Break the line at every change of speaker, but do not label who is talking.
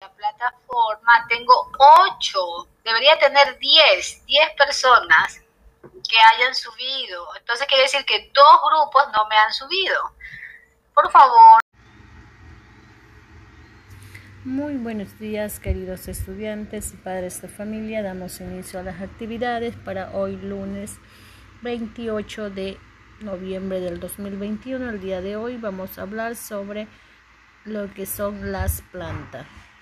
la plataforma tengo ocho, debería tener 10, 10 personas que hayan subido. Entonces quiere decir que dos grupos no me han subido. Por favor.
Muy buenos días queridos estudiantes y padres de familia. Damos inicio a las actividades para hoy lunes 28 de noviembre del 2021. El día de hoy vamos a hablar sobre lo que son las plantas.